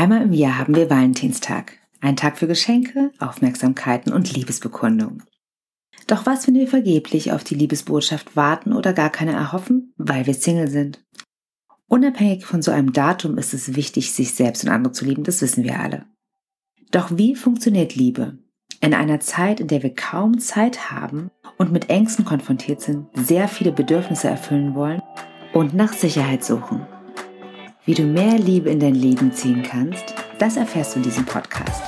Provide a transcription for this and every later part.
Einmal im Jahr haben wir Valentinstag. Ein Tag für Geschenke, Aufmerksamkeiten und Liebesbekundung. Doch was, wenn wir vergeblich auf die Liebesbotschaft warten oder gar keine erhoffen, weil wir Single sind? Unabhängig von so einem Datum ist es wichtig, sich selbst und andere zu lieben, das wissen wir alle. Doch wie funktioniert Liebe? In einer Zeit, in der wir kaum Zeit haben und mit Ängsten konfrontiert sind, sehr viele Bedürfnisse erfüllen wollen und nach Sicherheit suchen. Wie du mehr Liebe in dein Leben ziehen kannst, das erfährst du in diesem Podcast.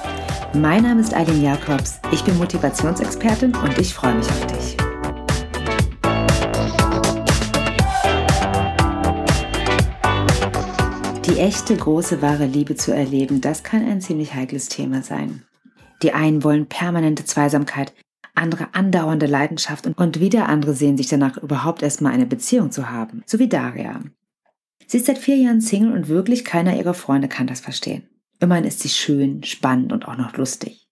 Mein Name ist Eileen Jakobs, ich bin Motivationsexpertin und ich freue mich auf dich. Die echte, große, wahre Liebe zu erleben, das kann ein ziemlich heikles Thema sein. Die einen wollen permanente Zweisamkeit, andere andauernde Leidenschaft und wieder andere sehen sich danach überhaupt erstmal eine Beziehung zu haben, so wie Daria. Sie ist seit vier Jahren Single und wirklich keiner ihrer Freunde kann das verstehen. Immerhin ist sie schön, spannend und auch noch lustig.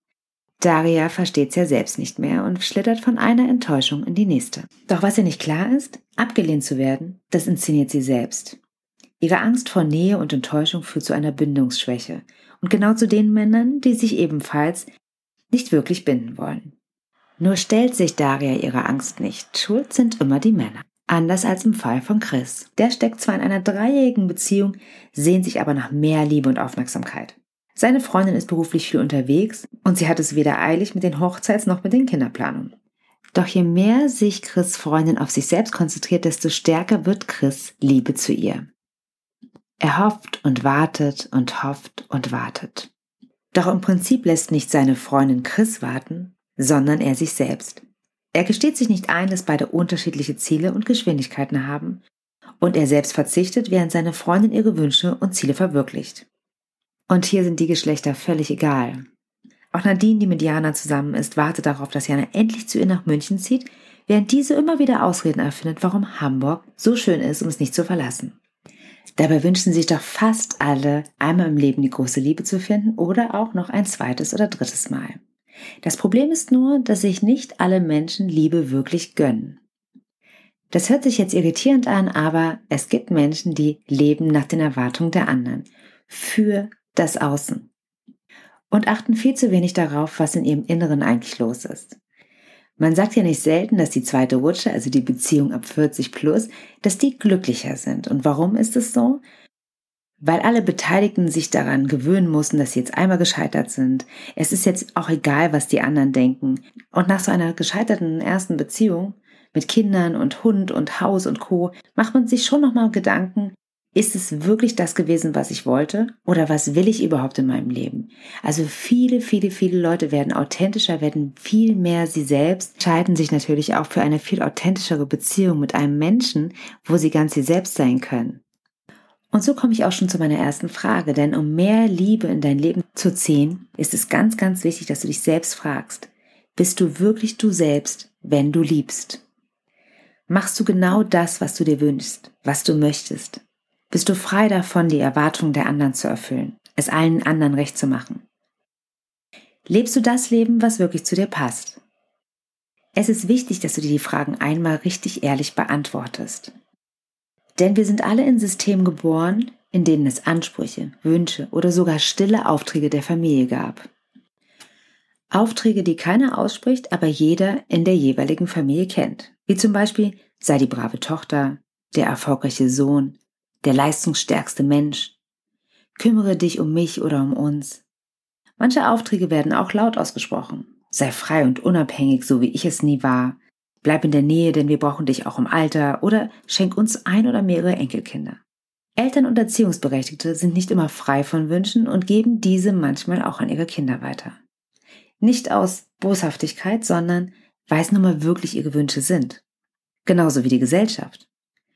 Daria versteht's ja selbst nicht mehr und schlittert von einer Enttäuschung in die nächste. Doch was ihr nicht klar ist, abgelehnt zu werden, das inszeniert sie selbst. Ihre Angst vor Nähe und Enttäuschung führt zu einer Bindungsschwäche und genau zu den Männern, die sich ebenfalls nicht wirklich binden wollen. Nur stellt sich Daria ihrer Angst nicht. Schuld sind immer die Männer. Anders als im Fall von Chris. Der steckt zwar in einer dreijährigen Beziehung, sehnt sich aber nach mehr Liebe und Aufmerksamkeit. Seine Freundin ist beruflich viel unterwegs und sie hat es weder eilig mit den Hochzeits- noch mit den Kinderplanungen. Doch je mehr sich Chris Freundin auf sich selbst konzentriert, desto stärker wird Chris Liebe zu ihr. Er hofft und wartet und hofft und wartet. Doch im Prinzip lässt nicht seine Freundin Chris warten, sondern er sich selbst. Er gesteht sich nicht ein, dass beide unterschiedliche Ziele und Geschwindigkeiten haben und er selbst verzichtet, während seine Freundin ihre Wünsche und Ziele verwirklicht. Und hier sind die Geschlechter völlig egal. Auch Nadine, die mit Jana zusammen ist, wartet darauf, dass Jana endlich zu ihr nach München zieht, während diese immer wieder Ausreden erfindet, warum Hamburg so schön ist, um es nicht zu verlassen. Dabei wünschen sich doch fast alle, einmal im Leben die große Liebe zu finden oder auch noch ein zweites oder drittes Mal. Das Problem ist nur, dass sich nicht alle Menschen Liebe wirklich gönnen. Das hört sich jetzt irritierend an, aber es gibt Menschen, die leben nach den Erwartungen der anderen, für das Außen und achten viel zu wenig darauf, was in ihrem Inneren eigentlich los ist. Man sagt ja nicht selten, dass die zweite Rutsche, also die Beziehung ab 40 plus, dass die glücklicher sind. Und warum ist es so? Weil alle Beteiligten sich daran gewöhnen mussten, dass sie jetzt einmal gescheitert sind. Es ist jetzt auch egal, was die anderen denken. Und nach so einer gescheiterten ersten Beziehung mit Kindern und Hund und Haus und Co. macht man sich schon nochmal Gedanken, ist es wirklich das gewesen, was ich wollte? Oder was will ich überhaupt in meinem Leben? Also viele, viele, viele Leute werden authentischer, werden viel mehr sie selbst, entscheiden sich natürlich auch für eine viel authentischere Beziehung mit einem Menschen, wo sie ganz sie selbst sein können. Und so komme ich auch schon zu meiner ersten Frage, denn um mehr Liebe in dein Leben zu ziehen, ist es ganz, ganz wichtig, dass du dich selbst fragst, bist du wirklich du selbst, wenn du liebst? Machst du genau das, was du dir wünschst, was du möchtest? Bist du frei davon, die Erwartungen der anderen zu erfüllen, es allen anderen recht zu machen? Lebst du das Leben, was wirklich zu dir passt? Es ist wichtig, dass du dir die Fragen einmal richtig ehrlich beantwortest. Denn wir sind alle in Systemen geboren, in denen es Ansprüche, Wünsche oder sogar stille Aufträge der Familie gab. Aufträge, die keiner ausspricht, aber jeder in der jeweiligen Familie kennt. Wie zum Beispiel sei die brave Tochter, der erfolgreiche Sohn, der leistungsstärkste Mensch. Kümmere dich um mich oder um uns. Manche Aufträge werden auch laut ausgesprochen. Sei frei und unabhängig, so wie ich es nie war. Bleib in der Nähe, denn wir brauchen dich auch im Alter oder schenk uns ein oder mehrere Enkelkinder. Eltern und Erziehungsberechtigte sind nicht immer frei von Wünschen und geben diese manchmal auch an ihre Kinder weiter. Nicht aus Boshaftigkeit, sondern weil es nun mal wirklich ihre Wünsche sind. Genauso wie die Gesellschaft.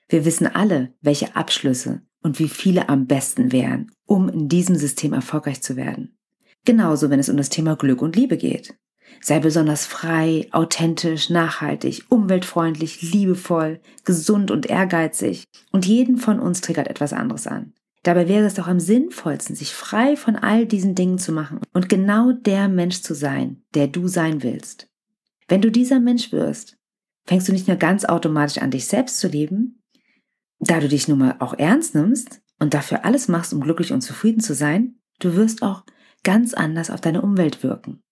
Wir wissen alle, welche Abschlüsse und wie viele am besten wären, um in diesem System erfolgreich zu werden. Genauso, wenn es um das Thema Glück und Liebe geht. Sei besonders frei, authentisch, nachhaltig, umweltfreundlich, liebevoll, gesund und ehrgeizig. Und jeden von uns triggert etwas anderes an. Dabei wäre es doch am sinnvollsten, sich frei von all diesen Dingen zu machen und genau der Mensch zu sein, der du sein willst. Wenn du dieser Mensch wirst, fängst du nicht nur ganz automatisch an, dich selbst zu lieben, da du dich nun mal auch ernst nimmst und dafür alles machst, um glücklich und zufrieden zu sein, Du wirst auch ganz anders auf deine Umwelt wirken.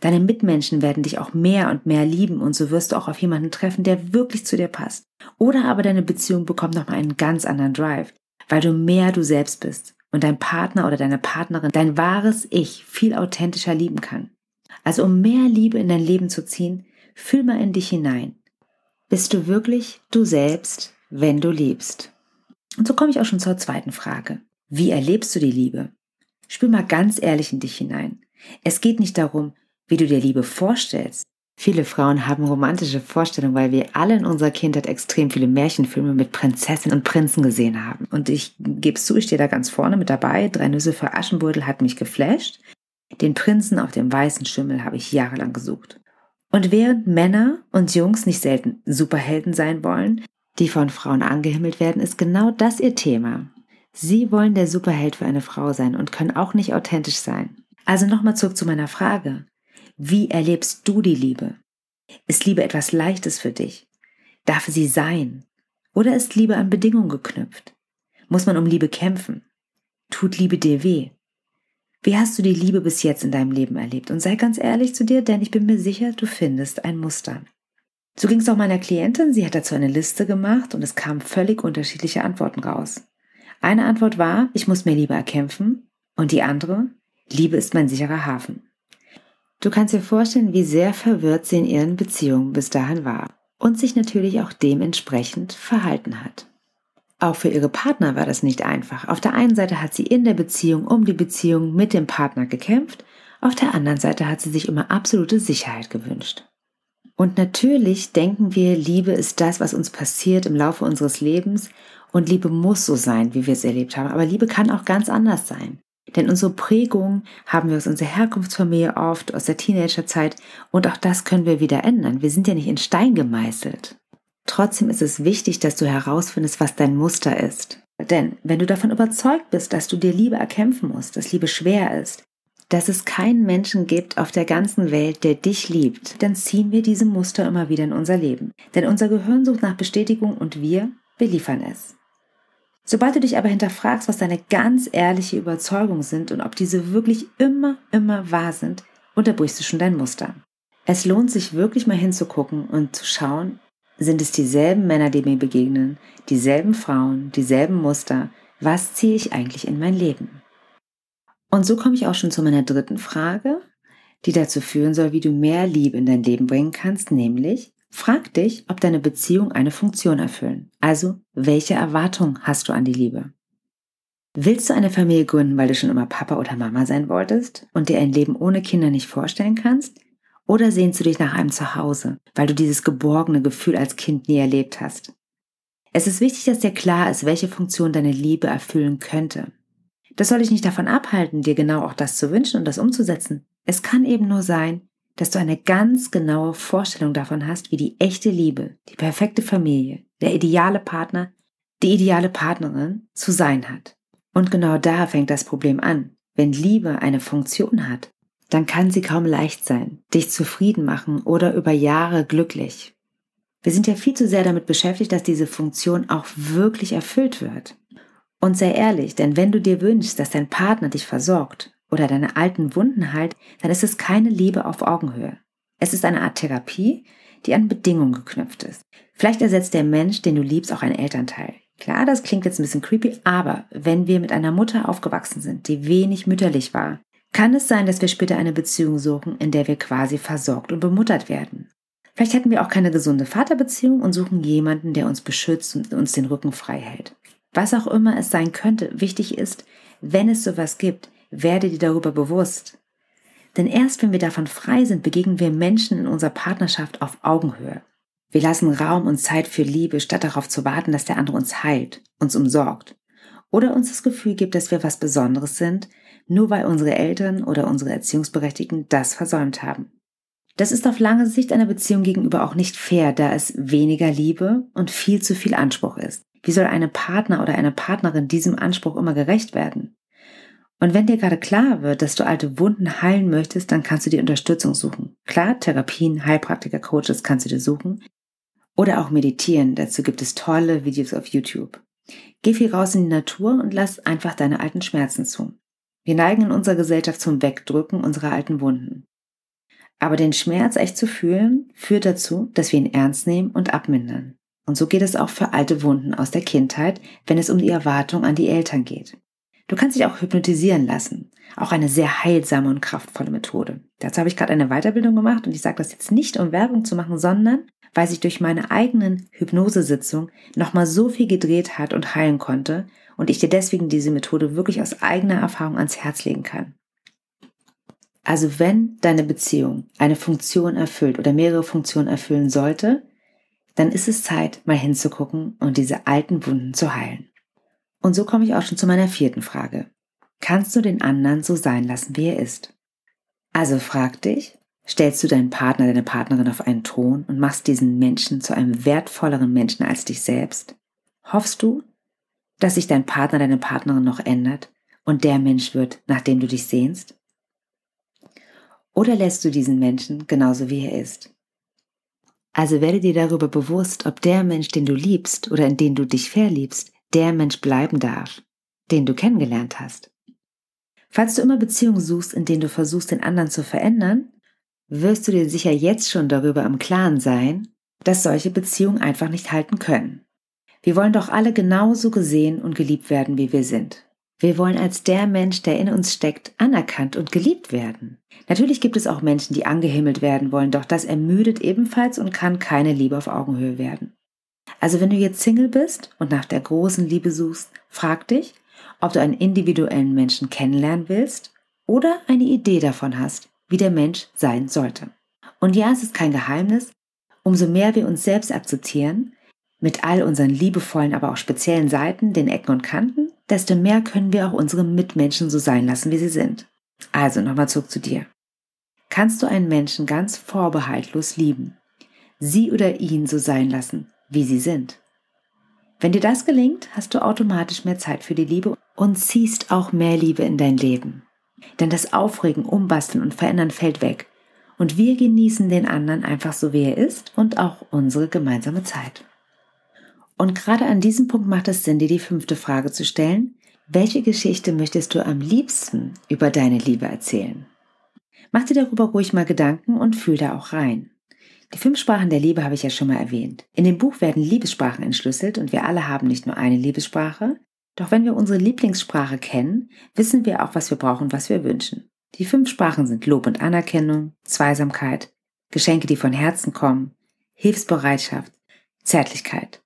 Deine Mitmenschen werden dich auch mehr und mehr lieben und so wirst du auch auf jemanden treffen, der wirklich zu dir passt. Oder aber deine Beziehung bekommt nochmal einen ganz anderen Drive, weil du mehr du selbst bist und dein Partner oder deine Partnerin dein wahres Ich viel authentischer lieben kann. Also um mehr Liebe in dein Leben zu ziehen, fühl mal in dich hinein. Bist du wirklich du selbst, wenn du liebst? Und so komme ich auch schon zur zweiten Frage. Wie erlebst du die Liebe? Spür mal ganz ehrlich in dich hinein. Es geht nicht darum, wie du dir Liebe vorstellst. Viele Frauen haben romantische Vorstellungen, weil wir alle in unserer Kindheit extrem viele Märchenfilme mit Prinzessinnen und Prinzen gesehen haben. Und ich gebe zu, ich stehe da ganz vorne mit dabei. Drei Nüsse für Aschenbeutel hat mich geflasht. Den Prinzen auf dem weißen Schimmel habe ich jahrelang gesucht. Und während Männer und Jungs nicht selten Superhelden sein wollen, die von Frauen angehimmelt werden, ist genau das ihr Thema. Sie wollen der Superheld für eine Frau sein und können auch nicht authentisch sein. Also nochmal zurück zu meiner Frage. Wie erlebst du die Liebe? Ist Liebe etwas Leichtes für dich? Darf sie sein? Oder ist Liebe an Bedingungen geknüpft? Muss man um Liebe kämpfen? Tut Liebe dir weh? Wie hast du die Liebe bis jetzt in deinem Leben erlebt? Und sei ganz ehrlich zu dir, denn ich bin mir sicher, du findest ein Muster. So ging es auch meiner Klientin. Sie hat dazu eine Liste gemacht und es kamen völlig unterschiedliche Antworten raus. Eine Antwort war, ich muss mir Liebe erkämpfen. Und die andere, Liebe ist mein sicherer Hafen. Du kannst dir vorstellen, wie sehr verwirrt sie in ihren Beziehungen bis dahin war und sich natürlich auch dementsprechend verhalten hat. Auch für ihre Partner war das nicht einfach. Auf der einen Seite hat sie in der Beziehung um die Beziehung mit dem Partner gekämpft, auf der anderen Seite hat sie sich immer absolute Sicherheit gewünscht. Und natürlich denken wir, Liebe ist das, was uns passiert im Laufe unseres Lebens und Liebe muss so sein, wie wir es erlebt haben. Aber Liebe kann auch ganz anders sein. Denn unsere Prägung haben wir aus unserer Herkunftsfamilie oft, aus der Teenagerzeit und auch das können wir wieder ändern. Wir sind ja nicht in Stein gemeißelt. Trotzdem ist es wichtig, dass du herausfindest, was dein Muster ist. Denn wenn du davon überzeugt bist, dass du dir Liebe erkämpfen musst, dass Liebe schwer ist, dass es keinen Menschen gibt auf der ganzen Welt, der dich liebt, dann ziehen wir diese Muster immer wieder in unser Leben. Denn unser Gehirn sucht nach Bestätigung und wir beliefern es. Sobald du dich aber hinterfragst, was deine ganz ehrliche Überzeugungen sind und ob diese wirklich immer, immer wahr sind, unterbrichst du schon dein Muster. Es lohnt sich wirklich mal hinzugucken und zu schauen, sind es dieselben Männer, die mir begegnen, dieselben Frauen, dieselben Muster, was ziehe ich eigentlich in mein Leben? Und so komme ich auch schon zu meiner dritten Frage, die dazu führen soll, wie du mehr Liebe in dein Leben bringen kannst, nämlich, Frag dich, ob deine Beziehungen eine Funktion erfüllen. Also, welche Erwartung hast du an die Liebe? Willst du eine Familie gründen, weil du schon immer Papa oder Mama sein wolltest und dir ein Leben ohne Kinder nicht vorstellen kannst? Oder sehnst du dich nach einem Zuhause, weil du dieses geborgene Gefühl als Kind nie erlebt hast? Es ist wichtig, dass dir klar ist, welche Funktion deine Liebe erfüllen könnte. Das soll dich nicht davon abhalten, dir genau auch das zu wünschen und das umzusetzen. Es kann eben nur sein, dass du eine ganz genaue Vorstellung davon hast, wie die echte Liebe, die perfekte Familie, der ideale Partner, die ideale Partnerin zu sein hat. Und genau da fängt das Problem an. Wenn Liebe eine Funktion hat, dann kann sie kaum leicht sein, dich zufrieden machen oder über Jahre glücklich. Wir sind ja viel zu sehr damit beschäftigt, dass diese Funktion auch wirklich erfüllt wird. Und sei ehrlich, denn wenn du dir wünschst, dass dein Partner dich versorgt oder deine alten Wunden heilt, dann ist es keine Liebe auf Augenhöhe. Es ist eine Art Therapie, die an Bedingungen geknüpft ist. Vielleicht ersetzt der Mensch, den du liebst, auch einen Elternteil. Klar, das klingt jetzt ein bisschen creepy, aber wenn wir mit einer Mutter aufgewachsen sind, die wenig mütterlich war, kann es sein, dass wir später eine Beziehung suchen, in der wir quasi versorgt und bemuttert werden. Vielleicht hätten wir auch keine gesunde Vaterbeziehung und suchen jemanden, der uns beschützt und uns den Rücken frei hält. Was auch immer es sein könnte, wichtig ist, wenn es sowas gibt, werde dir darüber bewusst. Denn erst wenn wir davon frei sind, begegnen wir Menschen in unserer Partnerschaft auf Augenhöhe. Wir lassen Raum und Zeit für Liebe, statt darauf zu warten, dass der andere uns heilt, uns umsorgt. Oder uns das Gefühl gibt, dass wir was Besonderes sind, nur weil unsere Eltern oder unsere Erziehungsberechtigten das versäumt haben. Das ist auf lange Sicht einer Beziehung gegenüber auch nicht fair, da es weniger Liebe und viel zu viel Anspruch ist. Wie soll eine Partner oder eine Partnerin diesem Anspruch immer gerecht werden? Und wenn dir gerade klar wird, dass du alte Wunden heilen möchtest, dann kannst du dir Unterstützung suchen. Klar, Therapien, Heilpraktiker, Coaches kannst du dir suchen. Oder auch meditieren. Dazu gibt es tolle Videos auf YouTube. Geh viel raus in die Natur und lass einfach deine alten Schmerzen zu. Wir neigen in unserer Gesellschaft zum Wegdrücken unserer alten Wunden. Aber den Schmerz echt zu fühlen, führt dazu, dass wir ihn ernst nehmen und abmindern. Und so geht es auch für alte Wunden aus der Kindheit, wenn es um die Erwartung an die Eltern geht. Du kannst dich auch hypnotisieren lassen. Auch eine sehr heilsame und kraftvolle Methode. Dazu habe ich gerade eine Weiterbildung gemacht und ich sage das jetzt nicht, um Werbung zu machen, sondern weil sich durch meine eigenen Hypnosesitzung nochmal so viel gedreht hat und heilen konnte und ich dir deswegen diese Methode wirklich aus eigener Erfahrung ans Herz legen kann. Also wenn deine Beziehung eine Funktion erfüllt oder mehrere Funktionen erfüllen sollte, dann ist es Zeit, mal hinzugucken und diese alten Wunden zu heilen. Und so komme ich auch schon zu meiner vierten Frage. Kannst du den anderen so sein lassen, wie er ist? Also frag dich, stellst du deinen Partner, deine Partnerin auf einen Thron und machst diesen Menschen zu einem wertvolleren Menschen als dich selbst? Hoffst du, dass sich dein Partner, deine Partnerin noch ändert und der Mensch wird, nach dem du dich sehnst? Oder lässt du diesen Menschen genauso wie er ist? Also werde dir darüber bewusst, ob der Mensch, den du liebst oder in den du dich verliebst, der Mensch bleiben darf, den du kennengelernt hast. Falls du immer Beziehungen suchst, in denen du versuchst, den anderen zu verändern, wirst du dir sicher jetzt schon darüber im Klaren sein, dass solche Beziehungen einfach nicht halten können. Wir wollen doch alle genauso gesehen und geliebt werden, wie wir sind. Wir wollen als der Mensch, der in uns steckt, anerkannt und geliebt werden. Natürlich gibt es auch Menschen, die angehimmelt werden wollen, doch das ermüdet ebenfalls und kann keine Liebe auf Augenhöhe werden. Also wenn du jetzt Single bist und nach der großen Liebe suchst, frag dich, ob du einen individuellen Menschen kennenlernen willst oder eine Idee davon hast, wie der Mensch sein sollte. Und ja, es ist kein Geheimnis, umso mehr wir uns selbst akzeptieren, mit all unseren liebevollen, aber auch speziellen Seiten, den Ecken und Kanten, desto mehr können wir auch unsere Mitmenschen so sein lassen, wie sie sind. Also nochmal zurück zu dir. Kannst du einen Menschen ganz vorbehaltlos lieben, sie oder ihn so sein lassen, wie sie sind? Wenn dir das gelingt, hast du automatisch mehr Zeit für die Liebe und ziehst auch mehr Liebe in dein Leben. Denn das Aufregen, Umbasteln und Verändern fällt weg. Und wir genießen den anderen einfach so, wie er ist und auch unsere gemeinsame Zeit. Und gerade an diesem Punkt macht es Sinn, dir die fünfte Frage zu stellen. Welche Geschichte möchtest du am liebsten über deine Liebe erzählen? Mach dir darüber ruhig mal Gedanken und fühl da auch rein. Die fünf Sprachen der Liebe habe ich ja schon mal erwähnt. In dem Buch werden Liebessprachen entschlüsselt und wir alle haben nicht nur eine Liebessprache. Doch wenn wir unsere Lieblingssprache kennen, wissen wir auch, was wir brauchen was wir wünschen. Die fünf Sprachen sind Lob und Anerkennung, Zweisamkeit, Geschenke, die von Herzen kommen, Hilfsbereitschaft, Zärtlichkeit.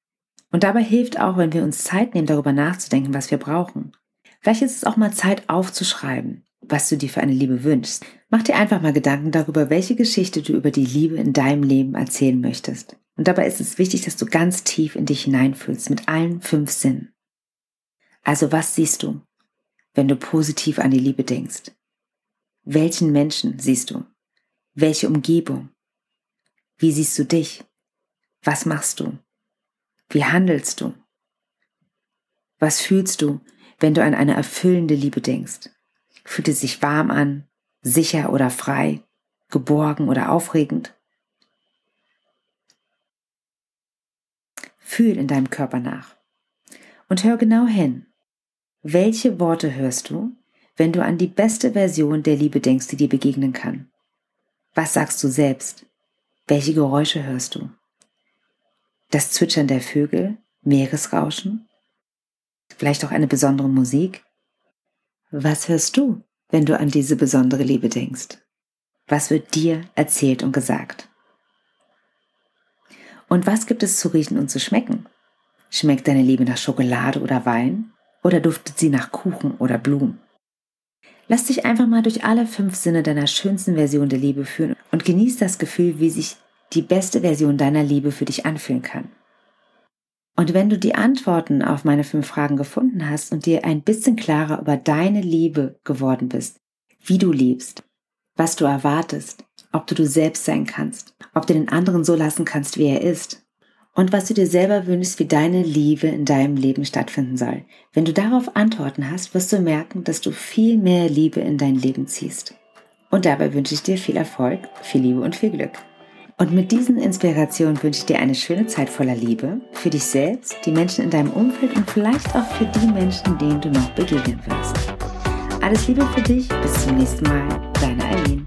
Und dabei hilft auch, wenn wir uns Zeit nehmen, darüber nachzudenken, was wir brauchen. Vielleicht ist es auch mal Zeit aufzuschreiben, was du dir für eine Liebe wünschst. Mach dir einfach mal Gedanken darüber, welche Geschichte du über die Liebe in deinem Leben erzählen möchtest. Und dabei ist es wichtig, dass du ganz tief in dich hineinfühlst mit allen fünf Sinnen. Also was siehst du, wenn du positiv an die Liebe denkst? Welchen Menschen siehst du? Welche Umgebung? Wie siehst du dich? Was machst du? Wie handelst du? Was fühlst du, wenn du an eine erfüllende Liebe denkst? Fühlt es sich warm an, sicher oder frei, geborgen oder aufregend? Fühl in deinem Körper nach und hör genau hin. Welche Worte hörst du, wenn du an die beste Version der Liebe denkst, die dir begegnen kann? Was sagst du selbst? Welche Geräusche hörst du? das Zwitschern der Vögel, Meeresrauschen, vielleicht auch eine besondere Musik. Was hörst du, wenn du an diese besondere Liebe denkst? Was wird dir erzählt und gesagt? Und was gibt es zu riechen und zu schmecken? Schmeckt deine Liebe nach Schokolade oder Wein? Oder duftet sie nach Kuchen oder Blumen? Lass dich einfach mal durch alle fünf Sinne deiner schönsten Version der Liebe führen und genieß das Gefühl, wie sich die beste Version deiner Liebe für dich anfühlen kann. Und wenn du die Antworten auf meine fünf Fragen gefunden hast und dir ein bisschen klarer über deine Liebe geworden bist, wie du liebst, was du erwartest, ob du du selbst sein kannst, ob du den anderen so lassen kannst, wie er ist und was du dir selber wünschst, wie deine Liebe in deinem Leben stattfinden soll. Wenn du darauf Antworten hast, wirst du merken, dass du viel mehr Liebe in dein Leben ziehst. Und dabei wünsche ich dir viel Erfolg, viel Liebe und viel Glück. Und mit diesen Inspirationen wünsche ich dir eine schöne Zeit voller Liebe für dich selbst, die Menschen in deinem Umfeld und vielleicht auch für die Menschen, denen du noch begegnen wirst. Alles Liebe für dich, bis zum nächsten Mal, deine Eileen.